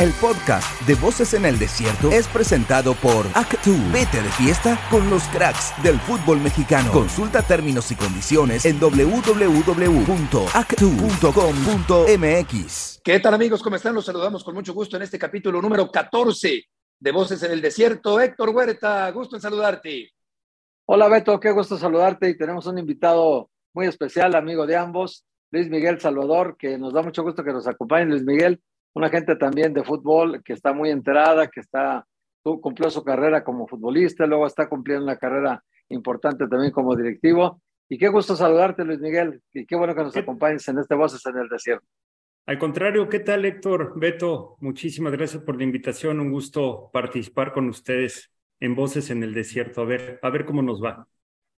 El podcast de Voces en el Desierto es presentado por Actu. Vete de fiesta con los cracks del fútbol mexicano. Consulta términos y condiciones en www.actu.com.mx. ¿Qué tal amigos? ¿Cómo están? Los saludamos con mucho gusto en este capítulo número 14 de Voces en el Desierto. Héctor Huerta, gusto en saludarte. Hola Beto, qué gusto saludarte y tenemos un invitado muy especial, amigo de ambos, Luis Miguel Salvador, que nos da mucho gusto que nos acompañe. Luis Miguel, una gente también de fútbol que está muy enterada, que está, cumplió su carrera como futbolista, luego está cumpliendo una carrera importante también como directivo. Y qué gusto saludarte, Luis Miguel, y qué bueno que nos acompañes en este Voces en el Desierto. Al contrario, ¿qué tal, Héctor? Beto, muchísimas gracias por la invitación. Un gusto participar con ustedes en Voces en el Desierto. A ver, a ver cómo nos va.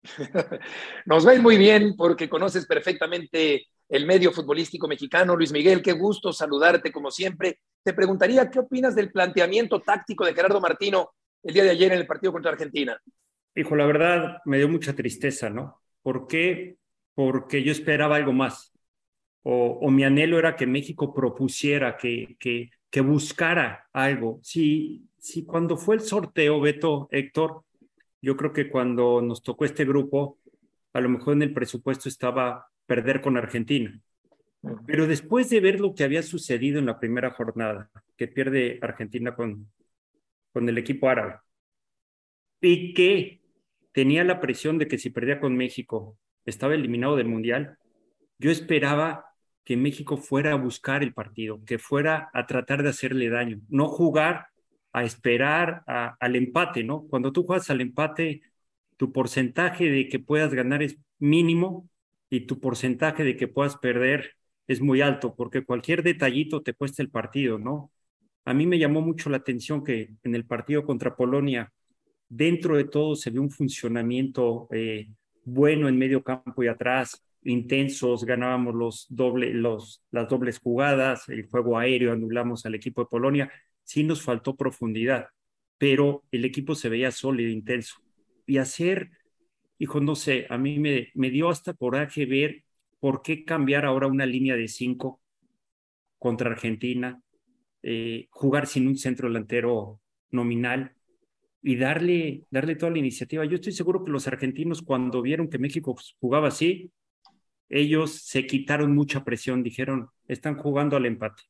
nos va muy bien porque conoces perfectamente el medio futbolístico mexicano. Luis Miguel, qué gusto saludarte como siempre. Te preguntaría, ¿qué opinas del planteamiento táctico de Gerardo Martino el día de ayer en el partido contra Argentina? Hijo, la verdad me dio mucha tristeza, ¿no? ¿Por qué? Porque yo esperaba algo más. O, mi anhelo era que México propusiera, que, que, que buscara algo. Si, si cuando fue el sorteo, Beto, Héctor, yo creo que cuando nos tocó este grupo, a lo mejor en el presupuesto estaba perder con Argentina. Pero después de ver lo que había sucedido en la primera jornada, que pierde Argentina con, con el equipo árabe, y que tenía la presión de que si perdía con México estaba eliminado del Mundial, yo esperaba que México fuera a buscar el partido, que fuera a tratar de hacerle daño, no jugar a esperar al empate, ¿no? Cuando tú juegas al empate, tu porcentaje de que puedas ganar es mínimo y tu porcentaje de que puedas perder es muy alto, porque cualquier detallito te cuesta el partido, ¿no? A mí me llamó mucho la atención que en el partido contra Polonia, dentro de todo se ve un funcionamiento eh, bueno en medio campo y atrás, intensos, ganábamos los doble, los, las dobles jugadas, el juego aéreo, anulamos al equipo de Polonia, sí nos faltó profundidad, pero el equipo se veía sólido, intenso. Y hacer hijo, no sé, a mí me, me dio hasta coraje ver por qué cambiar ahora una línea de cinco contra Argentina, eh, jugar sin un centro delantero nominal y darle, darle toda la iniciativa. Yo estoy seguro que los argentinos cuando vieron que México jugaba así, ellos se quitaron mucha presión, dijeron, están jugando al empate.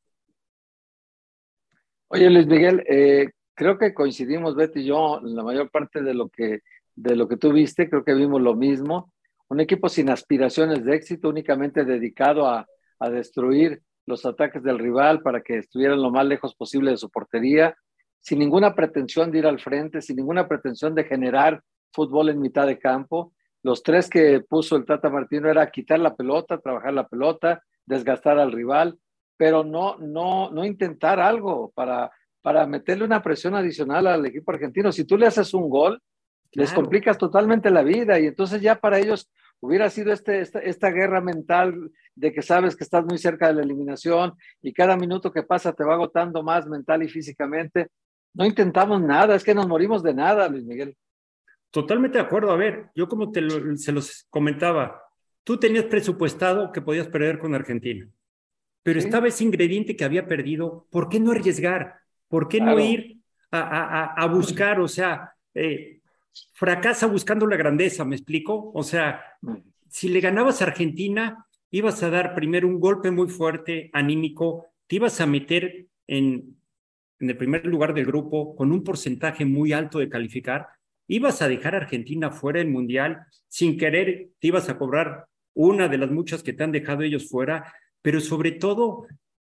Oye, Luis Miguel, eh, creo que coincidimos, Betty y yo, en la mayor parte de lo que de lo que tú viste, creo que vimos lo mismo. Un equipo sin aspiraciones de éxito, únicamente dedicado a, a destruir los ataques del rival para que estuvieran lo más lejos posible de su portería, sin ninguna pretensión de ir al frente, sin ninguna pretensión de generar fútbol en mitad de campo. Los tres que puso el Tata Martino era quitar la pelota, trabajar la pelota, desgastar al rival, pero no, no, no intentar algo para, para meterle una presión adicional al equipo argentino. Si tú le haces un gol, les complicas totalmente la vida y entonces ya para ellos hubiera sido este, esta, guerra mental de que sabes que estás muy cerca de la eliminación y cada minuto que pasa te va agotando más mental y físicamente. No intentamos nada, es que nos morimos de nada, Luis Miguel. Totalmente de acuerdo. A ver, yo como te se los comentaba, tú tenías presupuestado que podías perder con Argentina, pero estaba ese ingrediente que había perdido. ¿Por qué no arriesgar? ¿Por qué no ir a, a, buscar? O sea, eh, fracasa buscando la grandeza, ¿me explico? O sea, si le ganabas a Argentina, ibas a dar primero un golpe muy fuerte, anímico, te ibas a meter en, en el primer lugar del grupo con un porcentaje muy alto de calificar, ibas a dejar a Argentina fuera del Mundial, sin querer te ibas a cobrar una de las muchas que te han dejado ellos fuera, pero sobre todo,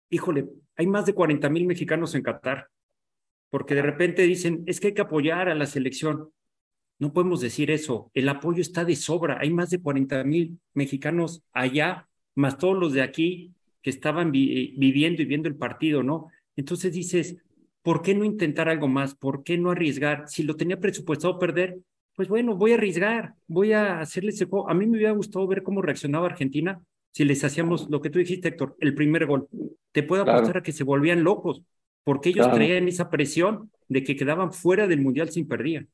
híjole, hay más de 40 mil mexicanos en Qatar, porque de repente dicen, es que hay que apoyar a la selección. No podemos decir eso. El apoyo está de sobra. Hay más de 40 mil mexicanos allá, más todos los de aquí que estaban eh, viviendo y viendo el partido, ¿no? Entonces dices, ¿por qué no intentar algo más? ¿Por qué no arriesgar? Si lo tenía presupuestado perder, pues bueno, voy a arriesgar, voy a hacerles ese juego. A mí me hubiera gustado ver cómo reaccionaba Argentina si les hacíamos lo que tú dijiste, Héctor, el primer gol. Te puedo apostar a que se volvían locos, porque ellos traían esa presión de que quedaban fuera del Mundial sin perdían.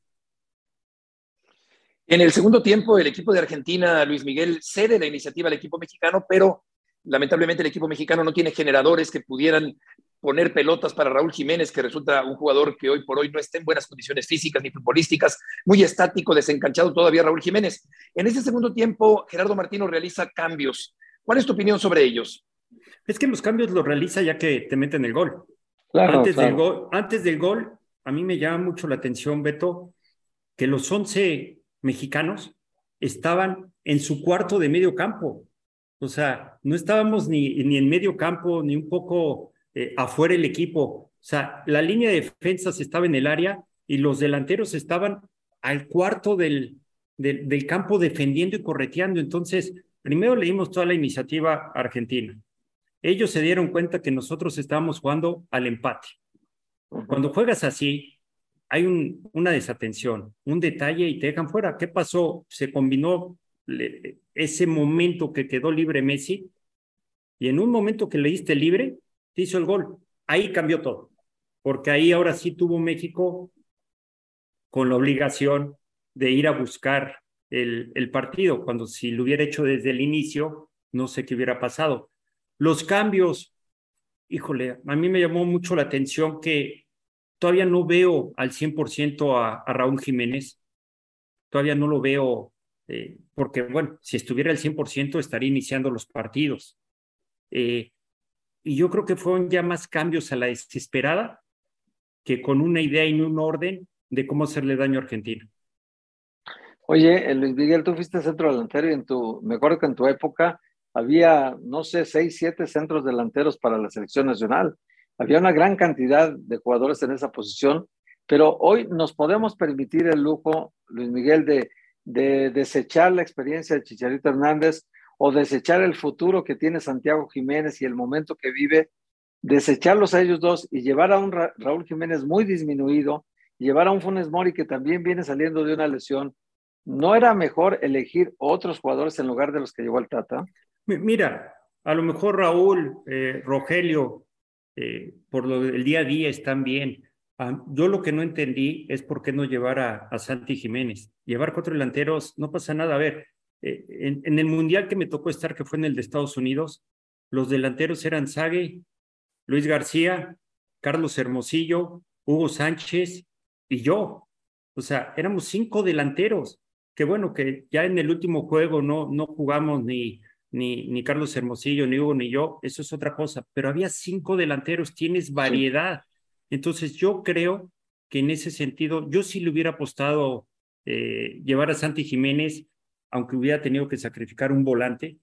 En el segundo tiempo, el equipo de Argentina, Luis Miguel, cede la iniciativa al equipo mexicano, pero lamentablemente el equipo mexicano no tiene generadores que pudieran poner pelotas para Raúl Jiménez, que resulta un jugador que hoy por hoy no está en buenas condiciones físicas ni futbolísticas, muy estático, desencanchado todavía Raúl Jiménez. En ese segundo tiempo, Gerardo Martino realiza cambios. ¿Cuál es tu opinión sobre ellos? Es que los cambios los realiza ya que te meten el gol. antes, Del gol antes del gol, a mí me llama mucho la atención, Beto, que los 11 mexicanos estaban en su cuarto de medio campo. O sea, no estábamos ni, ni en medio campo, ni un poco eh, afuera el equipo. O sea, la línea de defensas estaba en el área y los delanteros estaban al cuarto del, del, del campo defendiendo y correteando. Entonces, primero leímos toda la iniciativa argentina. Ellos se dieron cuenta que nosotros estábamos jugando al empate. Cuando juegas así, hay un, una desatención, un detalle y te dejan fuera. ¿Qué pasó? Se combinó ese momento que quedó libre Messi y en un momento que le diste libre, te hizo el gol. Ahí cambió todo, porque ahí ahora sí tuvo México con la obligación de ir a buscar el, el partido, cuando si lo hubiera hecho desde el inicio, no sé qué hubiera pasado. Los cambios, híjole, a mí me llamó mucho la atención que Todavía no veo al 100% a, a Raúl Jiménez. Todavía no lo veo, eh, porque, bueno, si estuviera al 100% estaría iniciando los partidos. Eh, y yo creo que fueron ya más cambios a la desesperada que con una idea y un orden de cómo hacerle daño a Argentina. Oye, eh, Luis Miguel, tú fuiste centro delantero y en tu, me acuerdo que en tu época había, no sé, seis, siete centros delanteros para la selección nacional. Había una gran cantidad de jugadores en esa posición, pero hoy nos podemos permitir el lujo, Luis Miguel, de, de desechar la experiencia de Chicharito Hernández o desechar el futuro que tiene Santiago Jiménez y el momento que vive, desecharlos a ellos dos y llevar a un Raúl Jiménez muy disminuido, llevar a un Funes Mori que también viene saliendo de una lesión. ¿No era mejor elegir otros jugadores en lugar de los que llevó el Tata? Mira, a lo mejor Raúl, eh, Rogelio, eh, por lo del día a día están bien. Ah, yo lo que no entendí es por qué no llevar a, Santi Jiménez. Llevar cuatro delanteros, no pasa nada. A ver, eh, en, el mundial que me tocó estar, que fue en el de Estados Unidos, los delanteros eran Sague, Luis García, Carlos Hermosillo, Hugo Sánchez y yo. O sea, éramos cinco delanteros. Que bueno, que ya en el último juego no, no jugamos ni, ni, ni Carlos Hermosillo, ni Hugo, ni yo, eso es otra cosa, pero había cinco delanteros, tienes variedad. Entonces yo creo que en ese sentido, yo sí le hubiera apostado eh, llevar a Santi Jiménez, aunque hubiera tenido que sacrificar un volante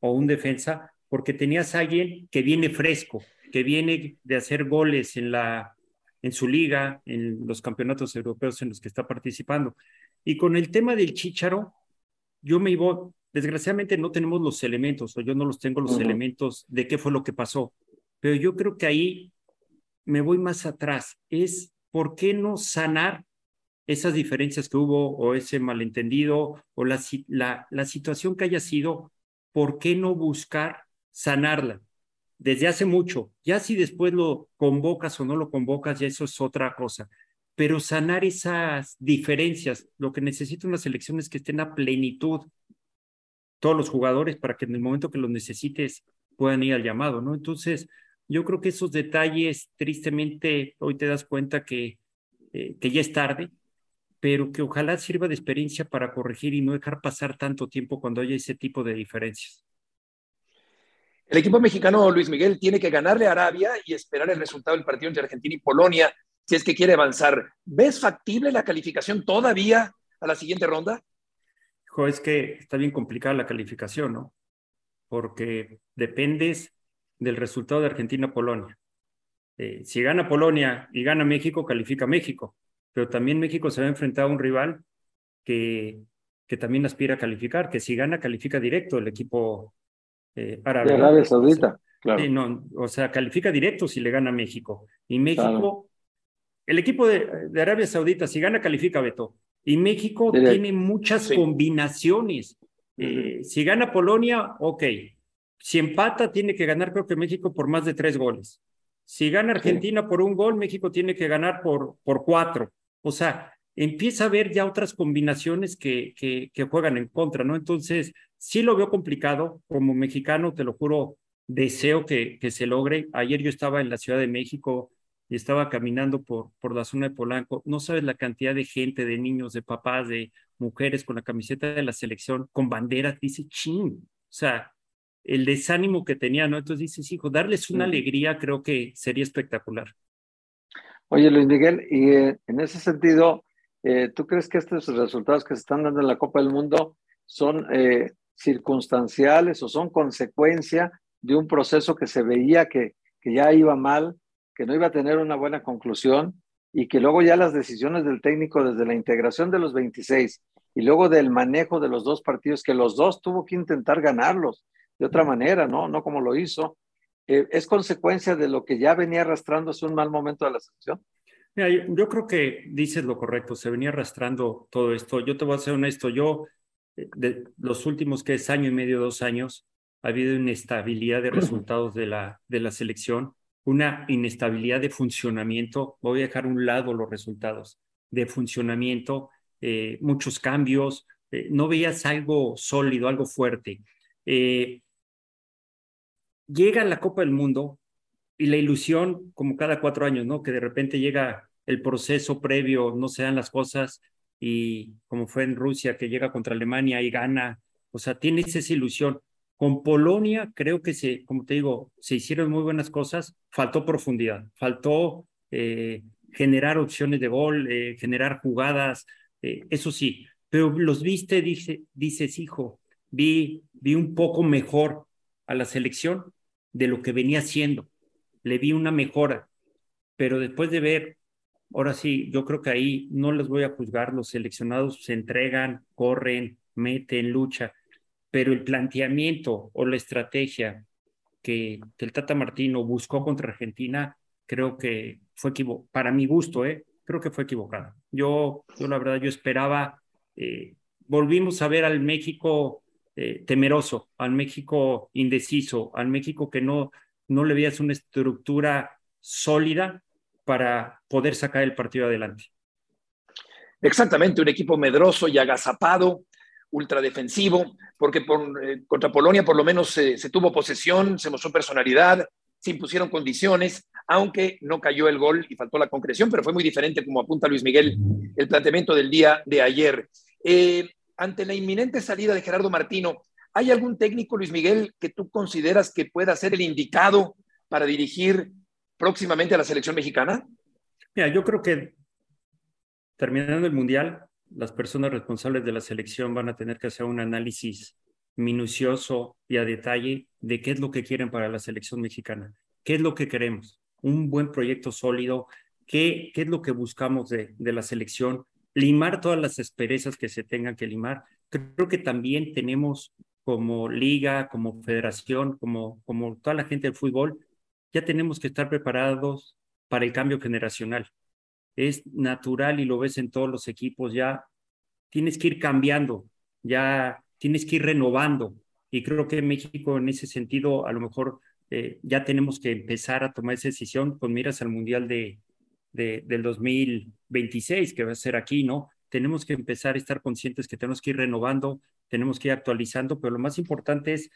o un defensa, porque tenías a alguien que viene fresco, que viene de hacer goles en, la, en su liga, en los campeonatos europeos en los que está participando. Y con el tema del Chicharo, yo me iba, Desgraciadamente no tenemos los elementos, o yo no los tengo los elementos de qué fue lo que pasó, pero yo creo que ahí me voy más atrás. Es por qué no sanar esas diferencias que hubo o ese malentendido o la, la, la situación que haya sido, ¿por qué no buscar sanarla? Desde hace mucho, ya si después lo convocas o no lo convocas, ya eso es otra cosa. Pero sanar esas diferencias, lo que necesita una selección es que estén a plenitud todos los jugadores para que en el momento que los necesites puedan ir al llamado, ¿no? Entonces, yo creo que esos detalles, tristemente, hoy te das cuenta que, eh, que ya es tarde, pero que ojalá sirva de experiencia para corregir y no dejar pasar tanto tiempo cuando haya ese tipo de diferencias. El equipo mexicano, Luis Miguel, tiene que ganarle a Arabia y esperar el resultado del partido entre Argentina y Polonia si es que quiere avanzar. ¿Ves factible la calificación todavía a la siguiente ronda? Es que está bien complicada la calificación, ¿no? Porque dependes del resultado de Argentina-Polonia. Eh, si gana Polonia y gana México, califica México, pero también México se va a enfrentar a un rival que, que también aspira a calificar, que si gana, califica directo el equipo eh, árabe. De Arabia Saudita, claro. no, o sea, califica directo si le gana México. Y México, el equipo de, de Arabia Saudita, si gana, califica Beto. Y México tiene muchas combinaciones. Eh, si gana Polonia, ok. Si empata, tiene que ganar, creo que México, por más de tres goles. Si gana Argentina por un gol, México tiene que ganar por, por cuatro. O sea, empieza a haber ya otras combinaciones que, que, que, juegan en contra, ¿no? Entonces, sí lo veo complicado. Como mexicano, te lo juro, deseo que, que se logre. Ayer yo estaba en la Ciudad de México y estaba caminando por, por la zona de Polanco. No sabes la cantidad de gente, de niños, de papás, de mujeres con la camiseta de la selección, con banderas. Dice, ching, o sea, el desánimo que tenía, ¿no? Entonces dices, hijo, darles una alegría creo que sería espectacular. Oye, Luis Miguel, y eh, en ese sentido, eh, ¿tú crees que estos resultados que se están dando en la Copa del Mundo son eh, circunstanciales o son consecuencia de un proceso que se veía que, que ya iba mal, que no iba a tener una buena conclusión y que luego ya las decisiones del técnico desde la integración de los 26 y luego del manejo de los dos partidos, que los dos tuvo que intentar ganarlos de otra manera, ¿no? No como lo hizo. Eh, ¿Es consecuencia de lo que ya venía arrastrándose un mal momento de la selección? Mira, yo, yo, creo que dices lo correcto, se venía arrastrando todo esto. Yo te voy a ser honesto, yo eh, de los últimos que es año y medio, dos años, ha habido inestabilidad de resultados de la, de la selección, una inestabilidad de funcionamiento. Voy a dejar a un lado los resultados de funcionamiento, eh, muchos cambios, eh, no veías algo sólido, algo fuerte. Eh, llega la Copa del Mundo y la ilusión, como cada cuatro años, ¿no? Que de repente llega el proceso previo, no se dan las cosas y como fue en Rusia, que llega contra Alemania y gana, o sea, tienes esa ilusión. Con Polonia creo que se, como te digo, se hicieron muy buenas cosas, faltó profundidad, faltó eh, generar opciones de gol, eh, generar jugadas, eh, eso sí, pero los viste, dice, dices, hijo, vi, vi un poco mejor a la selección de lo que venía haciendo, le vi una mejora, pero después de ver, ahora sí, yo creo que ahí no les voy a juzgar, los seleccionados se entregan, corren, meten, lucha, pero el planteamiento o la estrategia que, el Tata Martino buscó contra Argentina, creo que fue equivocado, para mi gusto, ¿eh? creo que fue equivocada. Yo, yo la verdad, yo esperaba, eh, volvimos a ver al México eh, temeroso, al México indeciso, al México que no, no le veías una estructura sólida para poder sacar el partido adelante. Exactamente, un equipo medroso y agazapado, ultradefensivo, porque por, eh, contra Polonia por lo menos se tuvo posesión, se mostró personalidad, se impusieron condiciones, aunque no cayó el gol y faltó la concreción, pero fue muy diferente, como apunta Luis Miguel, el planteamiento del día de ayer. Eh, ante la inminente salida de Gerardo Martino, ¿hay algún técnico, Luis Miguel, que tú consideras que pueda ser el indicado para dirigir próximamente a la selección mexicana? Mira, yo creo que terminando el Mundial, las personas responsables de la selección van a tener que hacer un análisis minucioso y a detalle de qué es lo que quieren para la selección mexicana, qué es lo que queremos, un buen proyecto sólido, qué, qué es lo que buscamos de, de la selección, limar todas las asperezas que se tengan que limar. Creo que también tenemos como liga, como federación, como, como toda la gente del fútbol, ya tenemos que estar preparados para el cambio generacional. Es natural y lo ves en todos los equipos, ya tienes que ir cambiando, ya tienes que ir renovando. Y creo que en México, en ese sentido, a lo mejor eh, ya tenemos que empezar a tomar esa decisión con miras al Mundial de, de, del 2026, que va a ser aquí, ¿no? Tenemos que empezar a estar conscientes que tenemos que ir renovando, tenemos que ir actualizando, pero lo más importante es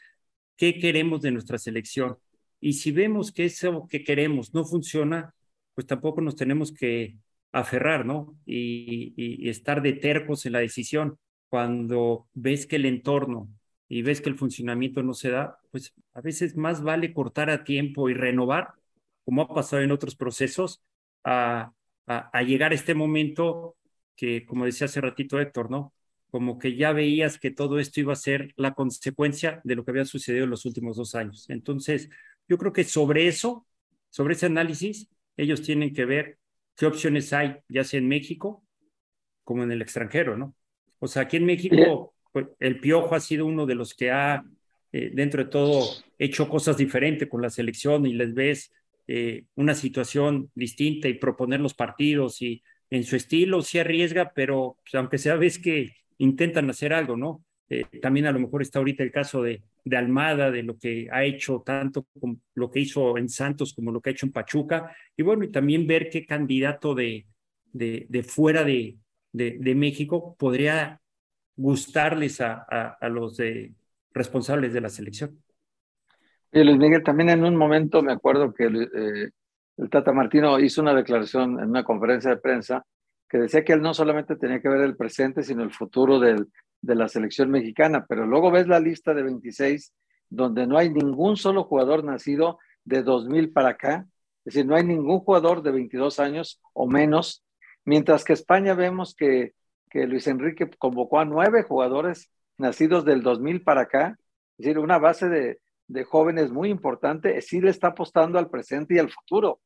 qué queremos de nuestra selección. Y si vemos que eso que queremos no funciona, pues tampoco nos tenemos que aferrar, ¿no? Y, estar de tercos en la decisión cuando ves que el entorno y ves que el funcionamiento no se da, pues a veces más vale cortar a tiempo y renovar, como ha pasado en otros procesos, a, a, llegar a este momento que, como decía hace ratito Héctor, ¿no? Como que ya veías que todo esto iba a ser la consecuencia de lo que había sucedido en los últimos dos años. Entonces, yo creo que sobre eso, sobre ese análisis, ellos tienen que ver qué opciones hay, ya sea en México como en el extranjero, ¿no? O sea, aquí en México, pues, el Piojo ha sido uno de los que ha, eh, dentro de todo, hecho cosas diferentes con la selección y les ves eh, una situación distinta y proponer los partidos y en su estilo se arriesga, pero pues, aunque sea ves que intentan hacer algo, ¿no? Eh, también a lo mejor está ahorita el caso de, de Almada, de lo que ha hecho tanto lo que hizo en Santos como lo que ha hecho en Pachuca, y bueno, y también ver qué candidato de, de, de fuera de, de, México podría gustarles a, a, los responsables de la selección. Y Luis Miguel, también en un momento me acuerdo que eh, el Tata Martino hizo una declaración en una conferencia de prensa que decía que él no solamente tenía que ver el presente, sino el futuro del, de la selección mexicana, pero luego ves la lista de 26 donde no hay ningún solo jugador nacido de 2000 para acá, es decir, no hay ningún jugador de 22 años o menos, mientras que España vemos que, que Luis Enrique convocó a nueve jugadores nacidos del 2000 para acá, es decir, una base de, de jóvenes muy importante, sí le está apostando al presente y al futuro.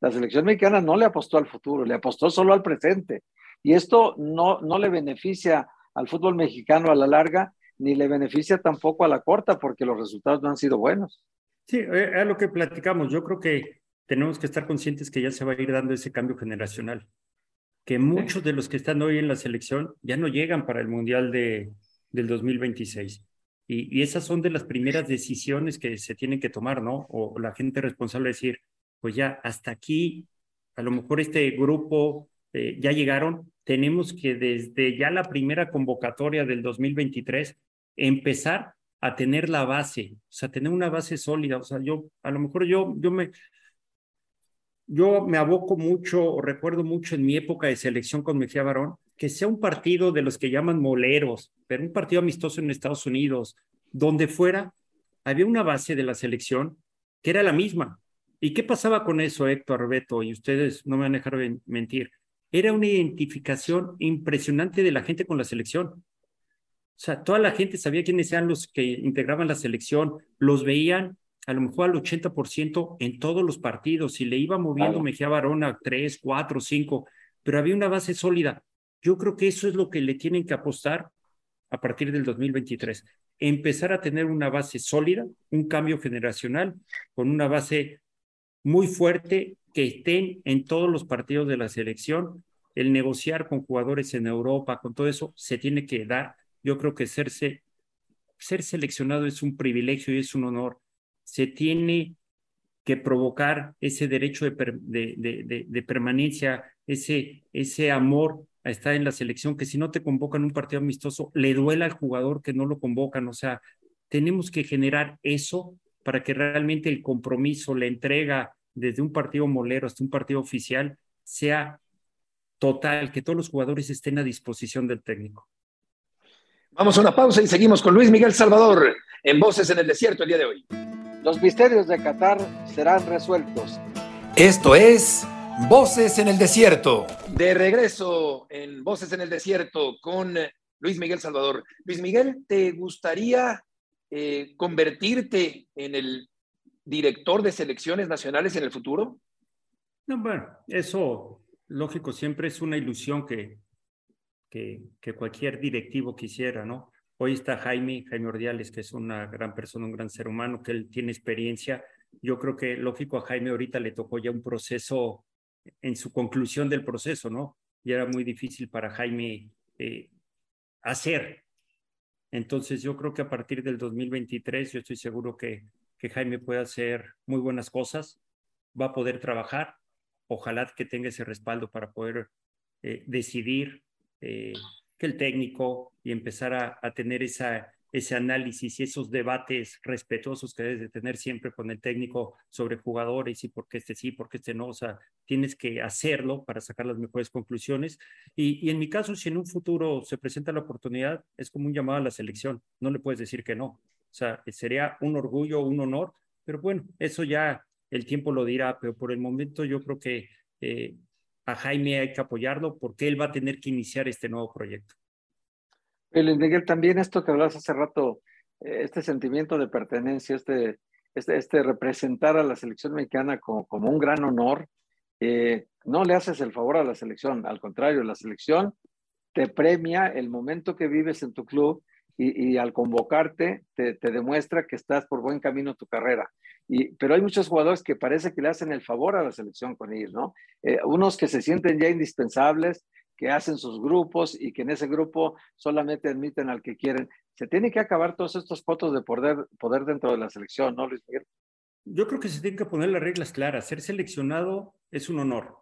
La selección mexicana no le apostó al futuro, le apostó solo al presente. Y esto no, no le beneficia al fútbol mexicano a la larga, ni le beneficia tampoco a la corta, porque los resultados no han sido buenos. Sí, eh, es lo que platicamos. Yo creo que tenemos que estar conscientes que ya se va a ir dando ese cambio generacional, que muchos de los que están hoy en la selección ya no llegan para el Mundial de, del 2026. Y, y, esas son de las primeras decisiones que se tienen que tomar, ¿no? O la gente responsable decir, pues ya hasta aquí, a lo mejor este grupo eh, ya llegaron, tenemos que desde ya la primera convocatoria del 2023 empezar a tener la base, o sea, tener una base sólida. O sea, yo, a lo mejor yo, yo me, yo me aboco mucho, recuerdo mucho en mi época de selección con Mejía Barón, que sea un partido de los que llaman moleros, pero un partido amistoso en Estados Unidos, donde fuera, había una base de la selección que era la misma. ¿Y qué pasaba con eso, Héctor, Beto? Y ustedes no me van a dejar mentir. Era una identificación impresionante de la gente con la selección. O sea, toda la gente sabía quiénes eran los que integraban la selección, los veían a lo mejor al 80% en todos los partidos, y le iba moviendo Mejía Barón a 3, 4, 5, pero había una base sólida. Yo creo que eso es lo que le tienen que apostar a partir del 2023. Empezar a tener una base sólida, un cambio generacional, con una base muy fuerte que estén en todos los partidos de la selección. El negociar con jugadores en Europa, con todo eso, se tiene que dar. Yo creo que serse, ser seleccionado es un privilegio y es un honor. Se tiene que provocar ese derecho de, de, permanencia, ese, ese amor a estar en la selección, que si no te convocan un partido amistoso, le duela al jugador que no lo convocan. O sea, tenemos que generar eso para que realmente el compromiso, la entrega desde un partido molero hasta un partido oficial sea total, que todos los jugadores estén a disposición del técnico. Vamos a una pausa y seguimos con Luis Miguel Salvador en Voces en el Desierto el día de hoy. Los misterios de Qatar serán resueltos. Esto es Voces en el Desierto. De regreso en Voces en el Desierto con Luis Miguel Salvador. Luis Miguel, ¿te gustaría eh, convertirte en el director de selecciones nacionales en el futuro? No, bueno, eso, lógico, siempre es una ilusión que, que, cualquier directivo quisiera, ¿no? Hoy está Jaime, Jaime Ordiales, que es una gran persona, un gran ser humano, que él tiene experiencia. Yo creo que, lógico, a Jaime ahorita le tocó ya un proceso en su conclusión del proceso, ¿no? Y era muy difícil para Jaime eh, hacer entonces yo creo que a partir del 2023 yo estoy seguro que, que Jaime puede hacer muy buenas cosas, va a poder trabajar, ojalá que tenga ese respaldo para poder eh, decidir eh, que el técnico y empezar a, a tener esa, ese análisis y esos debates respetuosos que debes de tener siempre con el técnico sobre jugadores y por qué este sí, por qué este no, o sea, tienes que hacerlo para sacar las mejores conclusiones. Y, y, en mi caso, si en un futuro se presenta la oportunidad, es como un llamado a la selección, no le puedes decir que no. O sea, sería un orgullo, un honor, pero bueno, eso ya el tiempo lo dirá, pero por el momento yo creo que eh, a Jaime hay que apoyarlo porque él va a tener que iniciar este nuevo proyecto. Luis Miguel, también esto que hablabas hace rato, eh, este sentimiento de pertenencia, este, este, este representar a la selección mexicana como, como un gran honor, eh, no le haces el favor a la selección, al contrario, la selección te premia el momento que vives en tu club y, y al convocarte te, te, demuestra que estás por buen camino tu carrera. Y, pero hay muchos jugadores que parece que le hacen el favor a la selección con ir, ¿no? Eh, unos que se sienten ya indispensables, que hacen sus grupos y que en ese grupo solamente admiten al que quieren. Se tiene que acabar todos estos fotos de poder, poder dentro de la selección, ¿no, Luis Miguel? Yo creo que se tienen que poner las reglas claras. Ser seleccionado es un honor.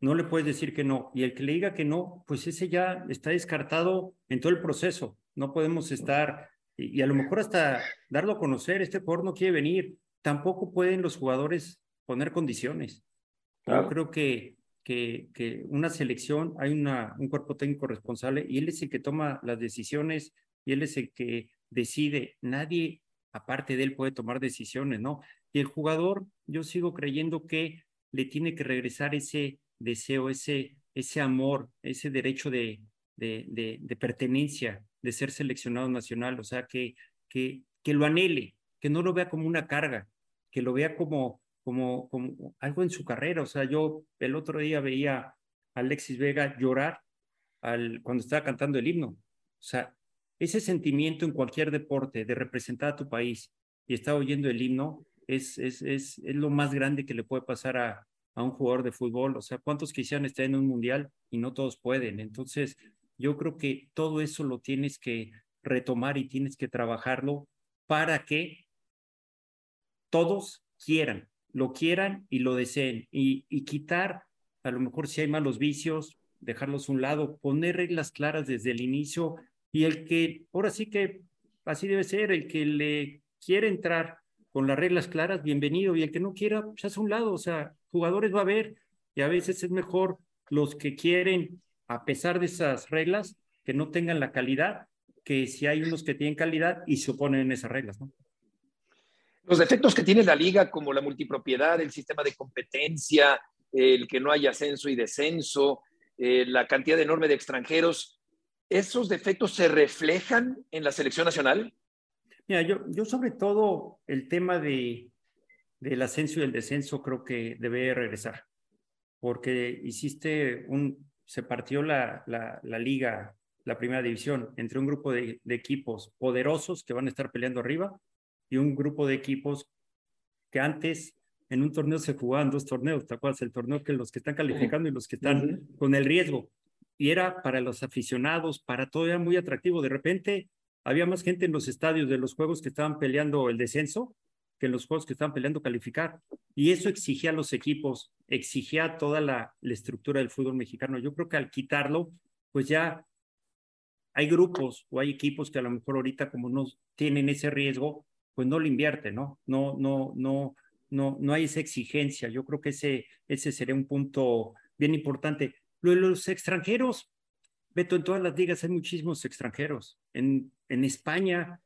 No le puedes decir que no. Y el que le diga que no, pues ese ya está descartado en todo el proceso. No podemos estar, y, y a lo mejor hasta darlo a conocer, este jugador no quiere venir. tampoco pueden los jugadores poner condiciones. Yo creo que, que, una selección, hay una, un cuerpo técnico responsable y él es el que toma las decisiones y él es el que decide. Nadie aparte de él puede tomar decisiones, ¿no? Y el jugador, yo sigo creyendo que le tiene que regresar ese deseo, ese, ese amor, ese derecho de, de, de, pertenencia, de ser seleccionado nacional, o sea, que, que, que lo anhele, que no lo vea como una carga, que lo vea como, como, como algo en su carrera. O sea, yo el otro día veía a Alexis Vega llorar al, cuando estaba cantando el himno. O sea, ese sentimiento en cualquier deporte de representar a tu país y estar oyendo el himno es, es, es, es lo más grande que le puede pasar a, a un jugador de fútbol. O sea, ¿cuántos quisieran estar en un mundial y no todos pueden? Entonces, yo creo que todo eso lo tienes que retomar y tienes que trabajarlo para que todos quieran, lo quieran y lo deseen. Y, y quitar, a lo mejor si hay malos vicios, dejarlos a un lado, poner reglas claras desde el inicio y el que, ahora sí que así debe ser, el que le quiere entrar con las reglas claras, bienvenido, y el que no quiera, pues hace un lado, o sea, jugadores va a haber, y a veces es mejor los que quieren, a pesar de esas reglas, que no tengan la calidad, que si hay unos que tienen calidad y se oponen en esas reglas, ¿no? Los defectos que tiene la liga, como la multipropiedad, el sistema de competencia, el que no haya ascenso y descenso, eh, la cantidad enorme de extranjeros, ¿esos defectos se reflejan en la selección nacional? Mira, yo, sobre todo el tema de, del ascenso y el descenso creo que debe regresar, porque hiciste un, se partió la, la, liga, la primera división, entre un grupo de, equipos poderosos que van a estar peleando arriba y un grupo de equipos que antes en un torneo se jugaban dos torneos, ¿te acuerdas? El torneo que los que están calificando y los que están uh -huh. con el riesgo y era para los aficionados, para todo era muy atractivo. De repente había más gente en los estadios de los juegos que estaban peleando el descenso que en los juegos que estaban peleando calificar. Y eso exigía a los equipos, exigía toda la, la estructura del fútbol mexicano. Yo creo que al quitarlo, pues ya hay grupos o hay equipos que a lo mejor ahorita como no tienen ese riesgo, pues no lo invierten, ¿no? No, no, no, no, no hay esa exigencia. Yo creo que ese, ese sería un punto bien importante. Los extranjeros, Beto, en todas las ligas hay muchísimos extranjeros. En, en España,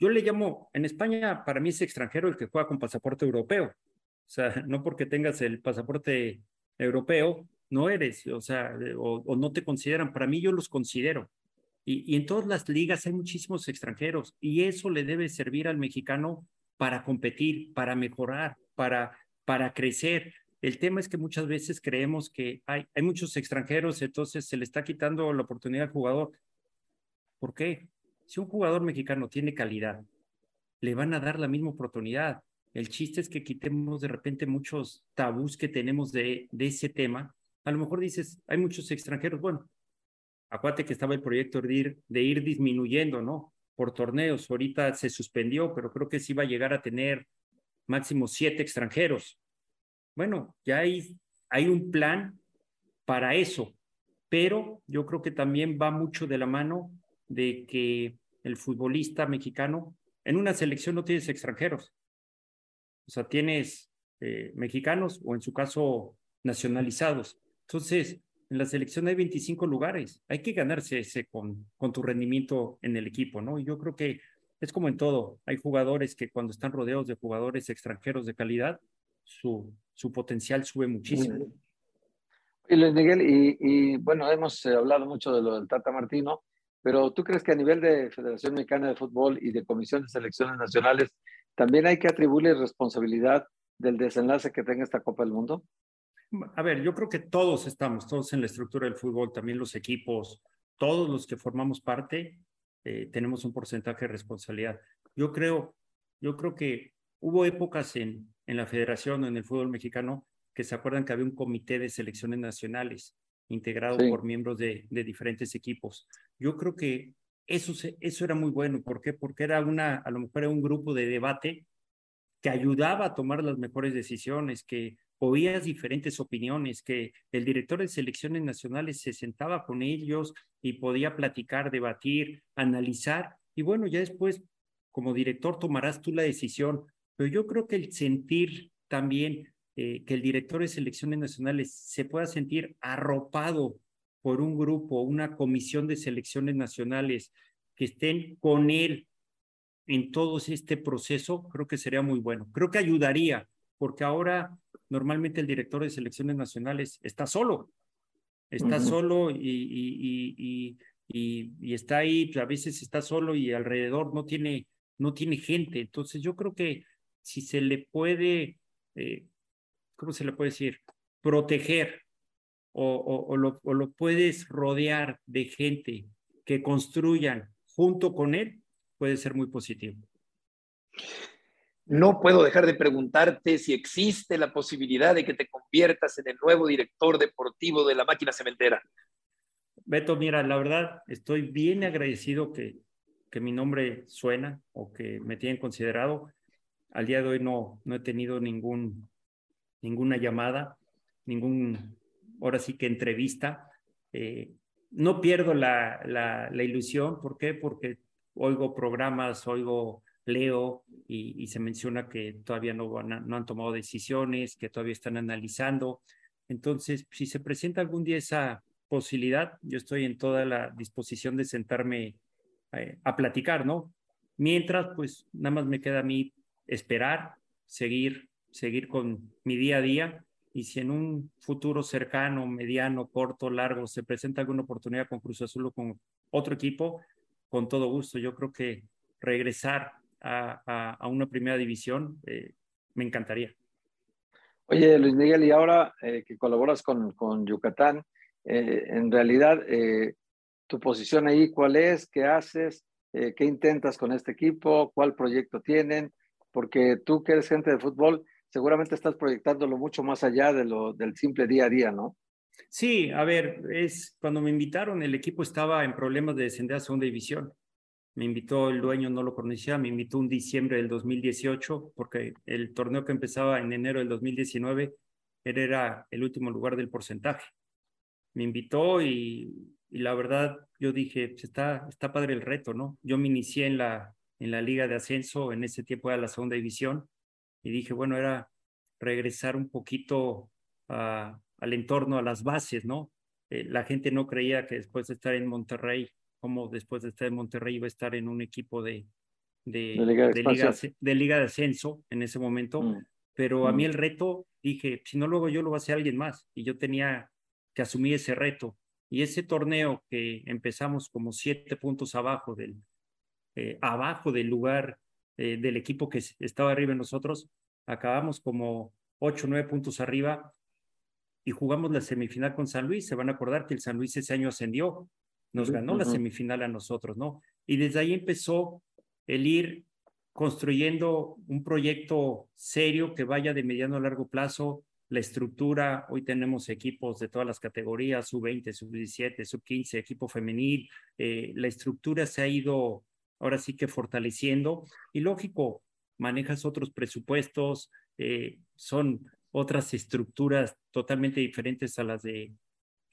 yo le llamo, en España para mí es extranjero el que juega con pasaporte europeo. O sea, no porque tengas el pasaporte europeo, no eres, o sea, o, o no te consideran. Para mí yo los considero. Y, en todas las ligas hay muchísimos extranjeros y eso le debe servir al mexicano para competir, para mejorar, para, para crecer. El tema es que muchas veces creemos que hay, hay muchos extranjeros, entonces se le está quitando la oportunidad al jugador. ¿Por qué? Si un jugador mexicano tiene calidad, le van a dar la misma oportunidad. El chiste es que quitemos de repente muchos tabús que tenemos de, de ese tema. A lo mejor dices, hay muchos extranjeros. Bueno, acuérdate que estaba el proyecto de ir, disminuyendo, ¿no? Por torneos. Ahorita se suspendió, pero creo que sí va a llegar a tener máximo siete extranjeros. Bueno, ya hay, hay un plan para eso, pero yo creo que también va mucho de la mano de que el futbolista mexicano, en una selección no tienes extranjeros, o sea, tienes eh, mexicanos o en su caso nacionalizados. Entonces, en la selección hay 25 lugares, hay que ganarse ese con, con tu rendimiento en el equipo, ¿no? Y yo creo que es como en todo, hay jugadores que cuando están rodeados de jugadores extranjeros de calidad, su, su potencial sube muchísimo. Y Luis Miguel, y, y, bueno, hemos hablado mucho de lo del Tata Martino, pero ¿tú crees que a nivel de Federación Mexicana de Fútbol y de Comisión de Selecciones Nacionales también hay que atribuirle responsabilidad del desenlace que tenga esta Copa del Mundo? A ver, yo creo que todos estamos, todos en la estructura del fútbol, también los equipos, todos los que formamos parte, eh, tenemos un porcentaje de responsabilidad. Yo creo, yo creo que hubo épocas en, en la federación o en el fútbol mexicano que se acuerdan que había un comité de selecciones nacionales integrado sí. por miembros de, de, diferentes equipos. Yo creo que eso, se, eso era muy bueno. ¿Por qué? Porque era una, a lo mejor era un grupo de debate que ayudaba a tomar las mejores decisiones, que oías diferentes opiniones, que el director de selecciones nacionales se sentaba con ellos y podía platicar, debatir, analizar. Y bueno, ya después, como director, tomarás tú la decisión pero yo creo que el sentir también eh, que el director de selecciones nacionales se pueda sentir arropado por un grupo, una comisión de selecciones nacionales que estén con él en todo este proceso, creo que sería muy bueno. Creo que ayudaría, porque ahora normalmente el director de selecciones nacionales está solo, está solo y, y, y, y, está ahí, a veces está solo y alrededor no tiene, no tiene gente. Entonces yo creo que si se le puede, eh, ¿cómo se le puede decir? Proteger o, o, lo, o lo puedes rodear de gente que construyan junto con él, puede ser muy positivo. No puedo dejar de preguntarte si existe la posibilidad de que te conviertas en el nuevo director deportivo de la máquina cementera. Beto, mira, la verdad, estoy bien agradecido que, que mi nombre suena o que me tienen considerado. Al día de hoy no, no he tenido ninguna llamada, ningún, ahora sí que entrevista. Eh, no pierdo la, la, la, ilusión, ¿por qué? Porque oigo programas, oigo, leo y, se menciona que todavía no, van no han tomado decisiones, que todavía están analizando. Entonces, si se presenta algún día esa posibilidad, yo estoy en toda la disposición de sentarme eh, a platicar, ¿no? Mientras, pues nada más me queda a mí esperar, seguir, seguir con mi día a día y si en un futuro cercano, mediano, corto, largo se presenta alguna oportunidad con Cruz Azul o con otro equipo, con todo gusto. Yo creo que regresar a, a, a una primera división eh, me encantaría. Oye, Luis Miguel, y ahora eh, que colaboras con, con Yucatán, eh, en realidad, tu posición ahí, ¿cuál es? ¿Qué haces? ¿Qué intentas con este equipo? ¿Cuál proyecto tienen? Porque tú que eres gente de fútbol, seguramente estás proyectándolo mucho más allá de lo, del simple día a día, ¿no? Sí, a ver, es cuando me invitaron, el equipo estaba en problemas de descender a segunda división. Me invitó el dueño, no lo conocía, me invitó en diciembre del 2018, porque el torneo que empezaba en enero del 2019 era el último lugar del porcentaje me invitó y, y, la verdad yo dije, pues está, está padre el reto, ¿no? Yo me inicié en la, en la liga de ascenso, en ese tiempo era la segunda división, y dije, bueno, era regresar un poquito a, al entorno, a las bases, ¿no? Eh, la gente no creía que después de estar en Monterrey, como después de estar en Monterrey iba a estar en un equipo de, de, de, liga, de, de liga, de, liga, de ascenso en ese momento, mm. pero mm. a mí el reto, dije, si no luego yo lo va a hacer alguien más, y yo tenía que asumí ese reto. Y ese torneo que empezamos como siete puntos abajo del, eh, abajo del lugar eh, del equipo que estaba arriba en nosotros, acabamos como ocho, nueve puntos arriba y jugamos la semifinal con San Luis. Se van a acordar que el San Luis ese año ascendió, nos ganó uh -huh. la semifinal a nosotros, ¿no? Y desde ahí empezó el ir construyendo un proyecto serio que vaya de mediano a largo plazo, la estructura, hoy tenemos equipos de todas las categorías, sub-20, sub-17, sub-15, equipo femenil, eh, la estructura se ha ido ahora sí que fortaleciendo y lógico, manejas otros presupuestos, eh, son otras estructuras totalmente diferentes a las de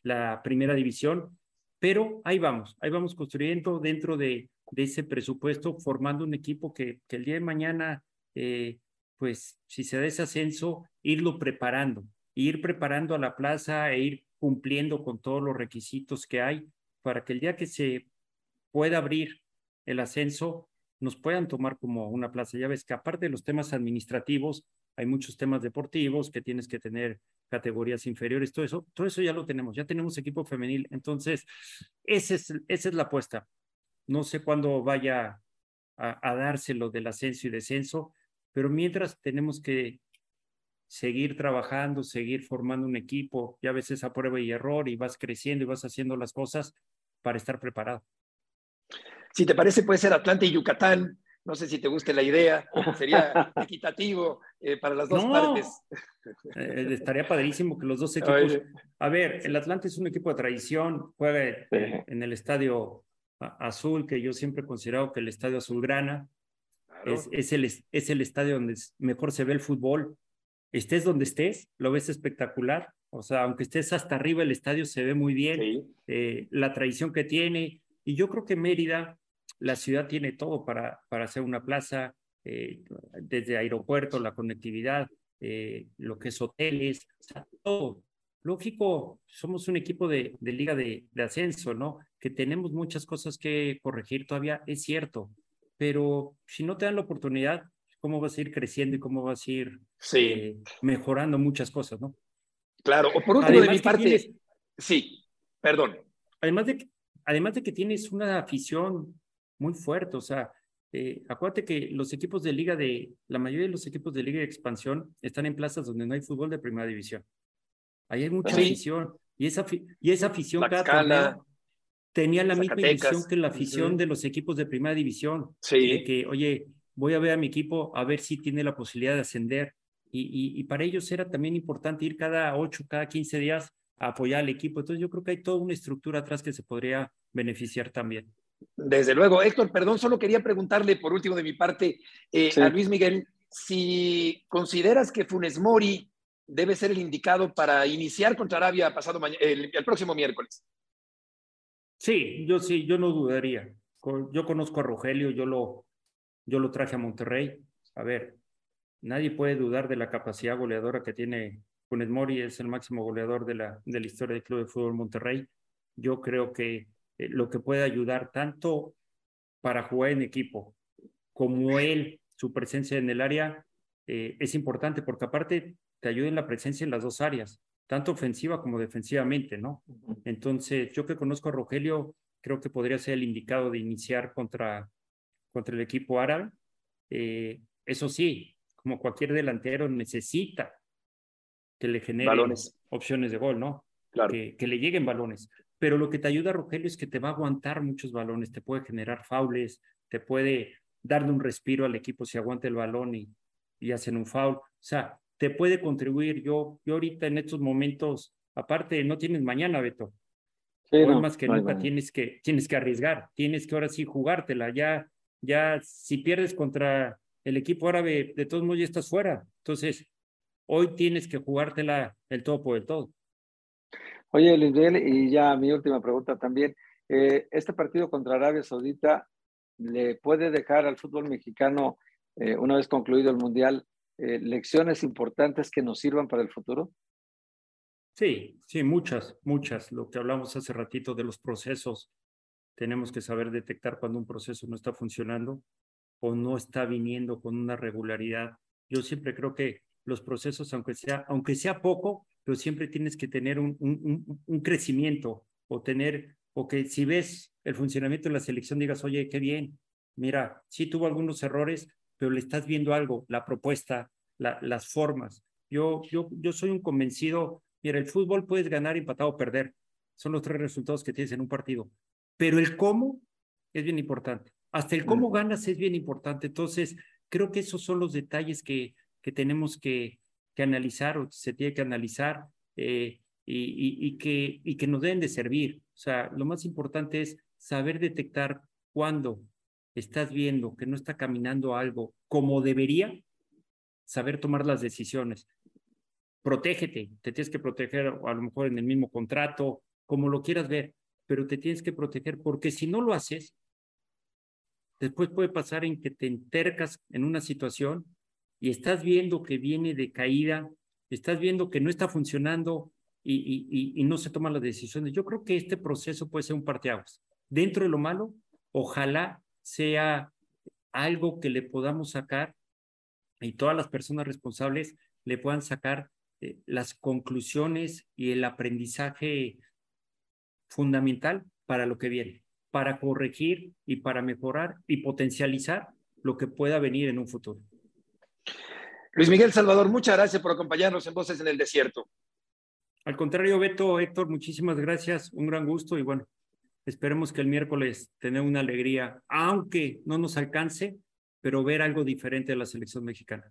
la primera división, pero ahí vamos, ahí vamos construyendo dentro de, ese presupuesto, formando un equipo que, que el día de mañana eh, pues si se da ese ascenso, irlo preparando, ir preparando a la plaza e ir cumpliendo con todos los requisitos que hay para que el día que se pueda abrir el ascenso, nos puedan tomar como una plaza. Ya ves que aparte de los temas administrativos, hay muchos temas deportivos que tienes que tener categorías inferiores, todo eso, todo eso ya lo tenemos, ya tenemos equipo femenil, entonces ese es, esa es la apuesta. No sé cuándo vaya a, a darse lo del ascenso y descenso, pero mientras tenemos que seguir trabajando, seguir formando un equipo, ya a veces a prueba y error y vas creciendo y vas haciendo las cosas para estar preparado. Si te parece, puede ser Atlanta y Yucatán. No sé si te guste la idea, sería equitativo eh, para las dos no, partes. Eh, estaría padrísimo que los dos equipos. Oye. A ver, el Atlanta es un equipo de tradición, juega sí. en el estadio azul, que yo siempre he considerado que el estadio azulgrana, Claro. Es, es, el, es el estadio donde mejor se ve el fútbol. Estés donde estés, lo ves espectacular. O sea, aunque estés hasta arriba, el estadio se ve muy bien. Sí. Eh, la tradición que tiene. Y yo creo que Mérida, la ciudad tiene todo para, para hacer una plaza. eh, desde aeropuertos, la conectividad, eh, lo que es hoteles, o sea, todo. Lógico, somos un equipo de, de liga de, de, ascenso, ¿no? Que tenemos muchas cosas que corregir todavía, es cierto, pero si no te dan la oportunidad, ¿cómo vas a ir creciendo y cómo vas a ir eh, mejorando muchas cosas, ¿no? Claro, o por último de mi parte, sí, perdón. Además de, además de que tienes una afición muy fuerte, o sea, eh, acuérdate que los equipos de liga de, la mayoría de los equipos de liga de expansión están en plazas donde no hay fútbol de primera división. Ahí hay mucha afición. Y esa, y esa afición cada tenía la misma ilusión que la afición de los equipos de primera división. Sí. que, oye, voy a ver a mi equipo a ver si tiene la posibilidad de ascender. Y, y, para ellos era también importante ir cada ocho, cada 15 días a apoyar al equipo. Entonces yo creo que hay toda una estructura atrás que se podría beneficiar también. Desde luego, Héctor, perdón, solo quería preguntarle por último de mi parte eh, a Luis Miguel si consideras que Funes Mori debe ser el indicado para iniciar contra Arabia pasado el, el, próximo miércoles. Sí, yo sí, yo no dudaría. Yo conozco a Rogelio, yo lo, yo lo traje a Monterrey. A ver, nadie puede dudar de la capacidad goleadora que tiene Funes Mori, es el máximo goleador de la, de la historia del Club de Fútbol Monterrey. Yo creo que eh, lo que puede ayudar tanto para jugar en equipo como él, su presencia en el área eh, es importante porque aparte te ayuda en la presencia en las dos áreas, tanto ofensiva como defensivamente, ¿no? Entonces, yo que conozco a Rogelio, creo que podría ser el indicado de iniciar contra, contra el equipo árabe. Eh, eso sí, como cualquier delantero necesita que le genere opciones de gol, ¿no? Claro. Que, que, le lleguen balones pero lo que te ayuda, Rogelio, es que te va a aguantar muchos balones, te puede generar faules, te puede darle un respiro al equipo si aguanta el balón y, y hacen un foul. O sea, te puede contribuir. Yo, yo ahorita en estos momentos, aparte, no tienes mañana, Beto. Sí, más que nunca tienes que, tienes que arriesgar, tienes que ahora sí jugártela. Ya, ya si pierdes contra el equipo árabe, de todos modos ya estás fuera. Entonces, hoy tienes que jugártela el todo por el todo. Oye, Lindel, y ya mi última pregunta también. Eh, ¿Este partido contra Arabia Saudita le puede dejar al fútbol mexicano, eh, una vez concluido el Mundial, eh, lecciones importantes que nos sirvan para el futuro? Sí, sí, muchas, muchas. Lo que hablamos hace ratito de los procesos. Tenemos que saber detectar cuando un proceso no está funcionando o no está viniendo con una regularidad. Yo siempre creo que los procesos, aunque sea, aunque sea poco, pero siempre tienes que tener un, un, un, crecimiento o tener, o que si ves el funcionamiento de la selección digas, oye, qué bien, mira, sí tuvo algunos errores, pero le estás viendo algo, la propuesta, la, las formas. Yo, yo, yo soy un convencido, mira, el fútbol puedes ganar, empatado o perder, son los tres resultados que tienes en un partido, pero el cómo es bien importante. Hasta el cómo ganas es bien importante. Entonces, creo que esos son los detalles que, que tenemos que, que analizar o se tiene que analizar eh, y, que, y que nos deben de servir. O sea, lo más importante es saber detectar cuando estás viendo que no está caminando algo como debería, saber tomar las decisiones. Protégete, te tienes que proteger a lo mejor en el mismo contrato, como lo quieras ver, pero te tienes que proteger porque si no lo haces, después puede pasar en que te entercas en una situación y estás viendo que viene de caída, estás viendo que no está funcionando y, no se toman las decisiones. Yo creo que este proceso puede ser un parteaguas. Dentro de lo malo, ojalá sea algo que le podamos sacar y todas las personas responsables le puedan sacar eh, las conclusiones y el aprendizaje fundamental para lo que viene, para corregir y para mejorar y potencializar lo que pueda venir en un futuro. Luis Miguel Salvador, muchas gracias por acompañarnos en Voces en el Desierto. Al contrario, Beto, Héctor, muchísimas gracias, un gran gusto y bueno, esperemos que el miércoles tener una alegría, aunque no nos alcance, pero ver algo diferente de la selección mexicana.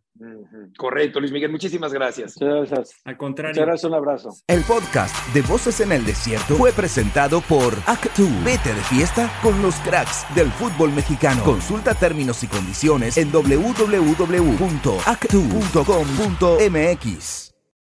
Correcto, Luis Miguel, muchísimas gracias. Muchas gracias. Al contrario. Muchas gracias, un abrazo. El podcast de Voces en el Desierto fue presentado por Actu. Vete de fiesta con los cracks del fútbol mexicano. Consulta términos y condiciones en www.actu.com.mx.